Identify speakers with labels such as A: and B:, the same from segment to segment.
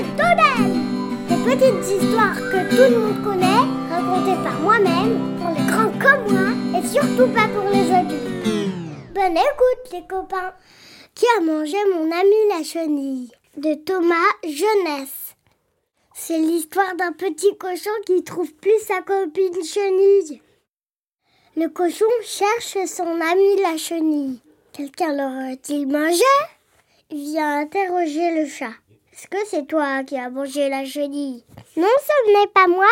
A: Des petites histoires que tout le monde connaît, racontées par moi-même, pour les grands comme moi, et surtout pas pour les adultes. Bonne écoute les copains Qui a mangé mon ami la chenille? De Thomas Jeunesse. C'est l'histoire d'un petit cochon qui trouve plus sa copine chenille. Le cochon cherche son ami la chenille. Quelqu'un l'aurait-il mangé? Il vient interroger le chat. Est-ce que c'est toi qui as mangé la chenille? Non, ce n'est pas moi.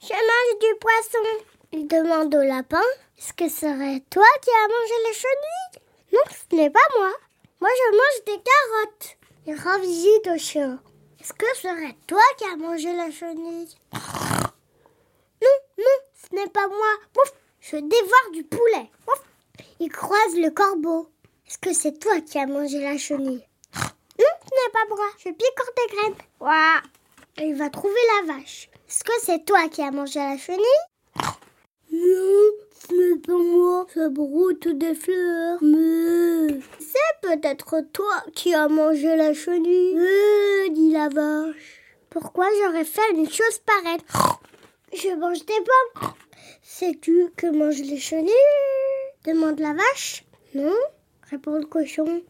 A: Je mange du poisson. Il demande au lapin. Est-ce que serait toi qui as mangé la chenille? Non, ce n'est pas moi. Moi, je mange des carottes. Il rend visite au chien. Est-ce que serait toi qui as mangé la chenille? Non, non, ce n'est pas moi. Je dévore du poulet. Il croise le corbeau. Est-ce que c'est toi qui as mangé la chenille? Non, ce n'est pas moi. Je picore des graines. Ouah. Il va trouver la vache. Est-ce que c'est toi qui as mangé la chenille? Non, ce n'est pas moi. Ça broute des fleurs. Mais c'est peut-être toi qui as mangé la chenille. Euh, dit la vache. Pourquoi j'aurais fait une chose pareille? Je mange des pommes. Sais-tu que mangent les chenilles? Demande la vache. Non? Répond le cochon.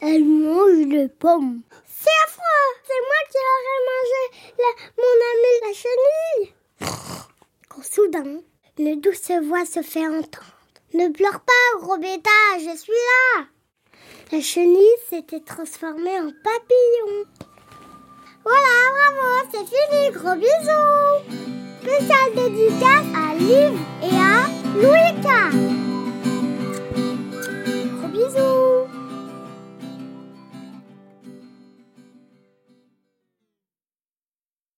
A: Elle mange des pommes. C'est affreux C'est moi qui aurais mangé la, mon ami la chenille Quand soudain, une douce voix se fait entendre. Ne pleure pas, gros bêta, je suis là La chenille s'était transformée en papillon. Voilà, bravo, c'est fini, gros bisous Spécial dédicace à Liv et à